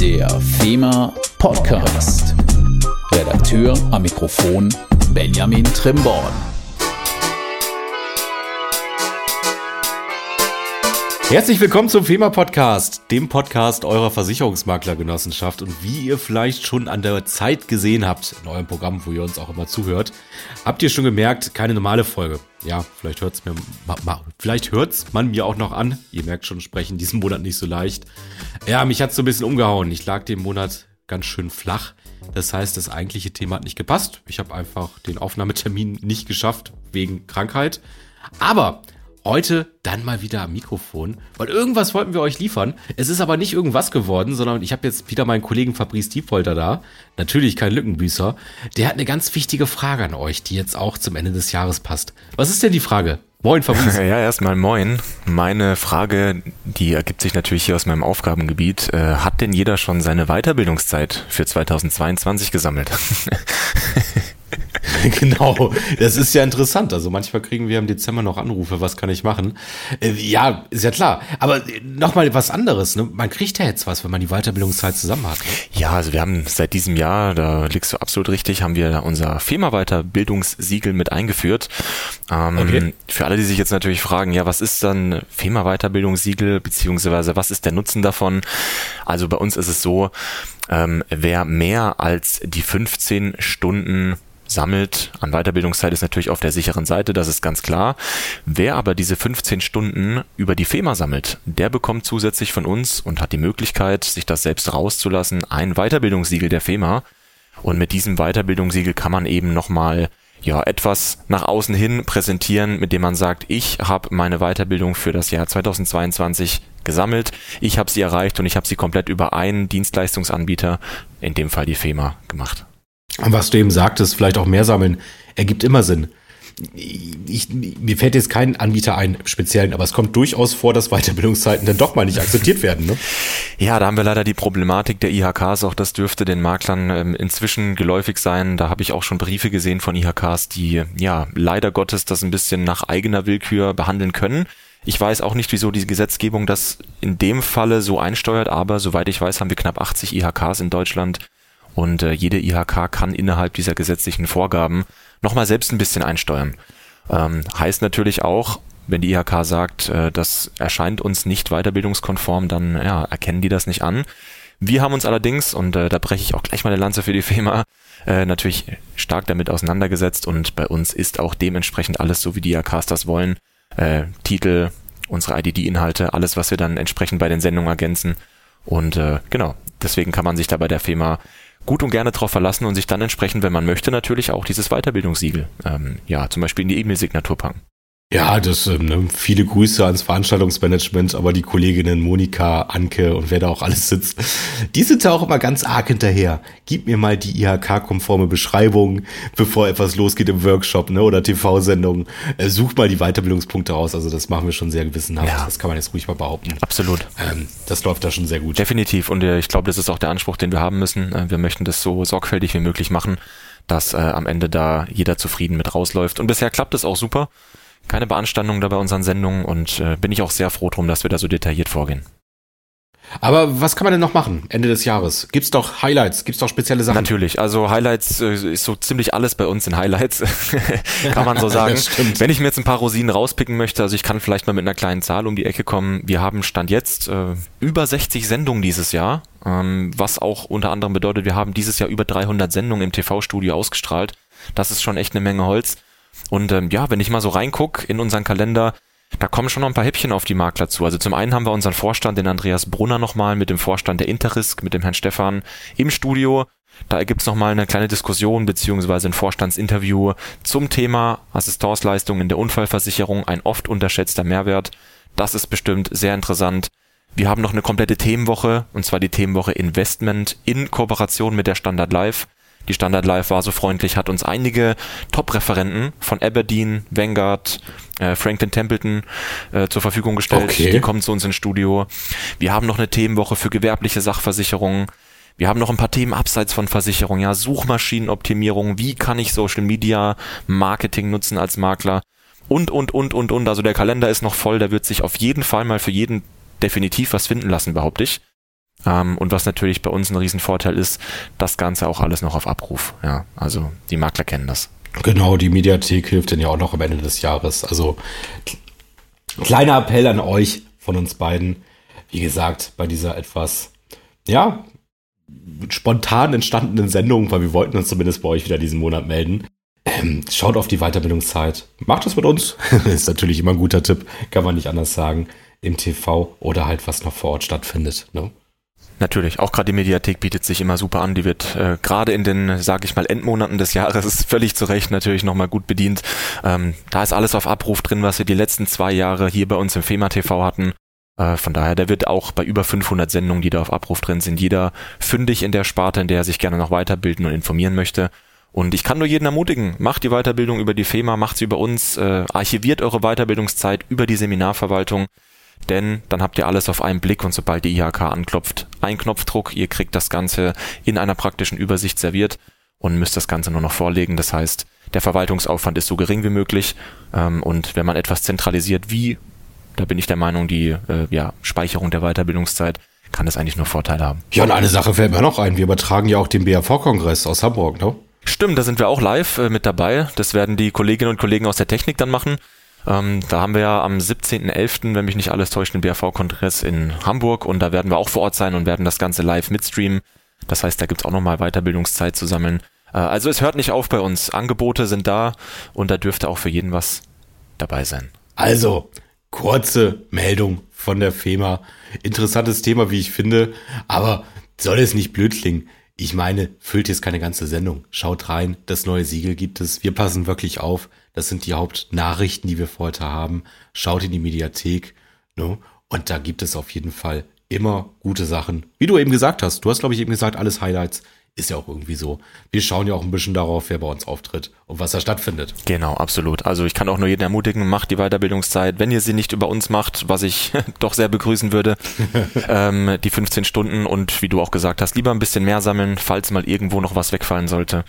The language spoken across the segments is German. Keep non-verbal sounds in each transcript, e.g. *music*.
Der FEMA Podcast. Redakteur am Mikrofon Benjamin Trimborn. Herzlich willkommen zum FEMA Podcast, dem Podcast eurer Versicherungsmaklergenossenschaft. Und wie ihr vielleicht schon an der Zeit gesehen habt, in eurem Programm, wo ihr uns auch immer zuhört, habt ihr schon gemerkt, keine normale Folge. Ja, vielleicht hört's mir, vielleicht hört's man mir auch noch an. Ihr merkt schon, sprechen diesen Monat nicht so leicht. Ja, mich hat's so ein bisschen umgehauen. Ich lag den Monat ganz schön flach. Das heißt, das eigentliche Thema hat nicht gepasst. Ich habe einfach den Aufnahmetermin nicht geschafft wegen Krankheit. Aber Heute dann mal wieder am Mikrofon, weil irgendwas wollten wir euch liefern. Es ist aber nicht irgendwas geworden, sondern ich habe jetzt wieder meinen Kollegen Fabrice Diepolter da. Natürlich kein Lückenbüßer. Der hat eine ganz wichtige Frage an euch, die jetzt auch zum Ende des Jahres passt. Was ist denn die Frage? Moin, Fabrice. *laughs* Ja, erstmal moin. Meine Frage, die ergibt sich natürlich hier aus meinem Aufgabengebiet. Äh, hat denn jeder schon seine Weiterbildungszeit für 2022 gesammelt? *laughs* *laughs* genau, das ist ja interessant. Also manchmal kriegen wir im Dezember noch Anrufe, was kann ich machen? Äh, ja, ist ja klar. Aber äh, nochmal was anderes. Ne? Man kriegt ja jetzt was, wenn man die Weiterbildungszeit zusammen hat. Ne? Ja, also wir haben seit diesem Jahr, da liegst du absolut richtig, haben wir unser FEMA-Weiterbildungssiegel mit eingeführt. Ähm, okay. Für alle, die sich jetzt natürlich fragen, ja, was ist dann FEMA-Weiterbildungssiegel, beziehungsweise was ist der Nutzen davon? Also bei uns ist es so, ähm, wer mehr als die 15 Stunden sammelt an Weiterbildungszeit ist natürlich auf der sicheren Seite, das ist ganz klar. Wer aber diese 15 Stunden über die FEMA sammelt, der bekommt zusätzlich von uns und hat die Möglichkeit, sich das selbst rauszulassen, ein Weiterbildungssiegel der FEMA. Und mit diesem Weiterbildungssiegel kann man eben nochmal ja, etwas nach außen hin präsentieren, mit dem man sagt, ich habe meine Weiterbildung für das Jahr 2022 gesammelt, ich habe sie erreicht und ich habe sie komplett über einen Dienstleistungsanbieter, in dem Fall die FEMA, gemacht. Was du eben sagtest, vielleicht auch mehr sammeln, ergibt immer Sinn. Ich, mir fällt jetzt kein Anbieter ein, speziellen, aber es kommt durchaus vor, dass Weiterbildungszeiten dann doch mal nicht akzeptiert werden. Ne? Ja, da haben wir leider die Problematik der IHKs, auch das dürfte den Maklern ähm, inzwischen geläufig sein. Da habe ich auch schon Briefe gesehen von IHKs, die ja leider Gottes das ein bisschen nach eigener Willkür behandeln können. Ich weiß auch nicht, wieso die Gesetzgebung das in dem Falle so einsteuert, aber soweit ich weiß, haben wir knapp 80 IHKs in Deutschland und äh, jede IHK kann innerhalb dieser gesetzlichen Vorgaben nochmal selbst ein bisschen einsteuern. Ähm, heißt natürlich auch, wenn die IHK sagt, äh, das erscheint uns nicht weiterbildungskonform, dann ja, erkennen die das nicht an. Wir haben uns allerdings, und äh, da breche ich auch gleich mal eine Lanze für die FEMA, äh, natürlich stark damit auseinandergesetzt und bei uns ist auch dementsprechend alles so, wie die IHKs das wollen. Äh, Titel, unsere IDD-Inhalte, alles, was wir dann entsprechend bei den Sendungen ergänzen. Und äh, genau, deswegen kann man sich da bei der FEMA gut und gerne darauf verlassen und sich dann entsprechend, wenn man möchte, natürlich auch dieses Weiterbildungssiegel, ähm, ja, zum Beispiel in die E-Mail-Signatur packen. Ja, das ähm, ne, viele Grüße ans Veranstaltungsmanagement, aber die Kolleginnen Monika, Anke und wer da auch alles sitzt, die sind da auch immer ganz arg hinterher. Gib mir mal die IHK-konforme Beschreibung, bevor etwas losgeht im Workshop ne, oder TV-Sendung. Äh, such mal die Weiterbildungspunkte raus. Also das machen wir schon sehr gewissenhaft. Ja. Das kann man jetzt ruhig mal behaupten. Absolut. Ähm, das läuft da schon sehr gut. Definitiv. Und äh, ich glaube, das ist auch der Anspruch, den wir haben müssen. Äh, wir möchten das so sorgfältig wie möglich machen, dass äh, am Ende da jeder zufrieden mit rausläuft. Und bisher klappt es auch super keine Beanstandung da bei unseren Sendungen und äh, bin ich auch sehr froh drum, dass wir da so detailliert vorgehen. Aber was kann man denn noch machen Ende des Jahres? Gibt's doch Highlights, gibt's doch spezielle Sachen? Natürlich, also Highlights äh, ist so ziemlich alles bei uns in Highlights, *laughs* kann man so *laughs* sagen. Wenn ich mir jetzt ein paar Rosinen rauspicken möchte, also ich kann vielleicht mal mit einer kleinen Zahl um die Ecke kommen. Wir haben Stand jetzt äh, über 60 Sendungen dieses Jahr, ähm, was auch unter anderem bedeutet, wir haben dieses Jahr über 300 Sendungen im TV-Studio ausgestrahlt. Das ist schon echt eine Menge Holz. Und ähm, ja, wenn ich mal so reinguck in unseren Kalender, da kommen schon noch ein paar Häppchen auf die Makler zu. Also zum einen haben wir unseren Vorstand, den Andreas Brunner nochmal mit dem Vorstand der Interrisk, mit dem Herrn Stefan im Studio. Da ergibt es nochmal eine kleine Diskussion beziehungsweise ein Vorstandsinterview zum Thema Assistanzleistungen in der Unfallversicherung, ein oft unterschätzter Mehrwert. Das ist bestimmt sehr interessant. Wir haben noch eine komplette Themenwoche, und zwar die Themenwoche Investment in Kooperation mit der Standard Live. Die Standard Live war so freundlich, hat uns einige Top-Referenten von Aberdeen, Vanguard, äh, Franklin Templeton äh, zur Verfügung gestellt. Okay. Die kommen zu uns ins Studio. Wir haben noch eine Themenwoche für gewerbliche Sachversicherungen. Wir haben noch ein paar Themen abseits von Versicherung, ja, Suchmaschinenoptimierung, wie kann ich Social Media Marketing nutzen als Makler und, und, und, und, und. Also der Kalender ist noch voll, da wird sich auf jeden Fall mal für jeden definitiv was finden lassen, behaupte ich. Ähm, und was natürlich bei uns ein Riesenvorteil ist, das Ganze auch alles noch auf Abruf. Ja, also die Makler kennen das. Genau, die Mediathek hilft dann ja auch noch am Ende des Jahres. Also kleiner Appell an euch von uns beiden. Wie gesagt, bei dieser etwas, ja, spontan entstandenen Sendung, weil wir wollten uns zumindest bei euch wieder diesen Monat melden. Ähm, schaut auf die Weiterbildungszeit. Macht das mit uns. *laughs* ist natürlich immer ein guter Tipp, kann man nicht anders sagen. Im TV oder halt was noch vor Ort stattfindet. Ne? Natürlich, auch gerade die Mediathek bietet sich immer super an. Die wird äh, gerade in den, sage ich mal, Endmonaten des *laughs* Jahres völlig zu Recht natürlich nochmal gut bedient. Ähm, da ist alles auf Abruf drin, was wir die letzten zwei Jahre hier bei uns im FEMA TV hatten. Äh, von daher, der wird auch bei über 500 Sendungen, die da auf Abruf drin sind, jeder fündig in der Sparte, in der er sich gerne noch weiterbilden und informieren möchte. Und ich kann nur jeden ermutigen, macht die Weiterbildung über die FEMA, macht sie über uns, äh, archiviert eure Weiterbildungszeit über die Seminarverwaltung denn dann habt ihr alles auf einen Blick und sobald die IHK anklopft, ein Knopfdruck, ihr kriegt das Ganze in einer praktischen Übersicht serviert und müsst das Ganze nur noch vorlegen. Das heißt, der Verwaltungsaufwand ist so gering wie möglich ähm, und wenn man etwas zentralisiert wie, da bin ich der Meinung, die äh, ja, Speicherung der Weiterbildungszeit, kann das eigentlich nur Vorteile haben. Ja, und eine Sache fällt mir noch ein. Wir übertragen ja auch den BAV-Kongress aus Hamburg, ne? Stimmt, da sind wir auch live äh, mit dabei. Das werden die Kolleginnen und Kollegen aus der Technik dann machen. Ähm, da haben wir ja am 17.11., wenn mich nicht alles täuscht, den BAV-Kongress in Hamburg und da werden wir auch vor Ort sein und werden das Ganze live mitstreamen. Das heißt, da gibt's auch nochmal Weiterbildungszeit zu sammeln. Äh, also es hört nicht auf bei uns. Angebote sind da und da dürfte auch für jeden was dabei sein. Also, kurze Meldung von der FEMA. Interessantes Thema, wie ich finde, aber soll es nicht blöd klingen. Ich meine, füllt jetzt keine ganze Sendung. Schaut rein, das neue Siegel gibt es. Wir passen wirklich auf. Das sind die Hauptnachrichten, die wir für heute haben. Schaut in die Mediathek. Ne? Und da gibt es auf jeden Fall immer gute Sachen. Wie du eben gesagt hast, du hast, glaube ich, eben gesagt, alles Highlights. Ist ja auch irgendwie so. Wir schauen ja auch ein bisschen darauf, wer bei uns auftritt und was da stattfindet. Genau, absolut. Also ich kann auch nur jeden ermutigen, macht die Weiterbildungszeit. Wenn ihr sie nicht über uns macht, was ich *laughs* doch sehr begrüßen würde, *laughs* ähm, die 15 Stunden und wie du auch gesagt hast, lieber ein bisschen mehr sammeln, falls mal irgendwo noch was wegfallen sollte.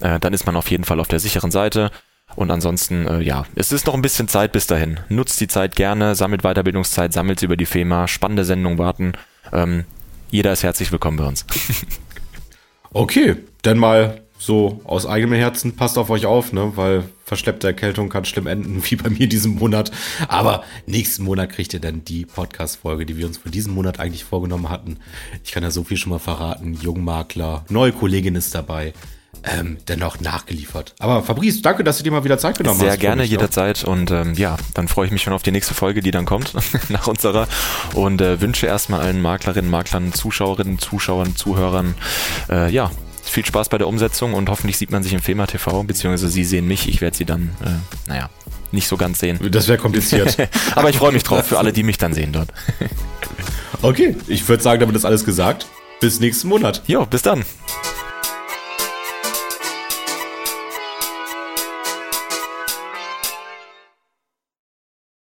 Äh, dann ist man auf jeden Fall auf der sicheren Seite. Und ansonsten, äh, ja, es ist noch ein bisschen Zeit bis dahin. Nutzt die Zeit gerne, sammelt Weiterbildungszeit, sammelt sie über die FEMA, spannende Sendungen warten. Ähm, jeder ist herzlich willkommen bei uns. *laughs* okay, dann mal so aus eigenem Herzen, passt auf euch auf, ne? weil verschleppte Erkältung kann schlimm enden, *laughs* wie bei mir diesen Monat. Aber nächsten Monat kriegt ihr dann die Podcast-Folge, die wir uns für diesen Monat eigentlich vorgenommen hatten. Ich kann ja so viel schon mal verraten. Jungmakler, neue Kollegin ist dabei ähm, dennoch nachgeliefert. Aber Fabrice, danke, dass du dir mal wieder Zeit genommen Sehr hast. Sehr gerne, mich, jederzeit. Ja. Und ähm, ja, dann freue ich mich schon auf die nächste Folge, die dann kommt, *laughs* nach unserer. Und äh, wünsche erstmal allen Maklerinnen, Maklern, Zuschauerinnen, Zuschauern, Zuhörern, äh, ja, viel Spaß bei der Umsetzung und hoffentlich sieht man sich im FEMA TV, beziehungsweise Sie sehen mich. Ich werde Sie dann, äh, naja, nicht so ganz sehen. Das wäre kompliziert. *laughs* Aber ich freue mich drauf für alle, die mich dann sehen dort. okay, ich würde sagen, damit ist alles gesagt. Bis nächsten Monat. Jo, bis dann.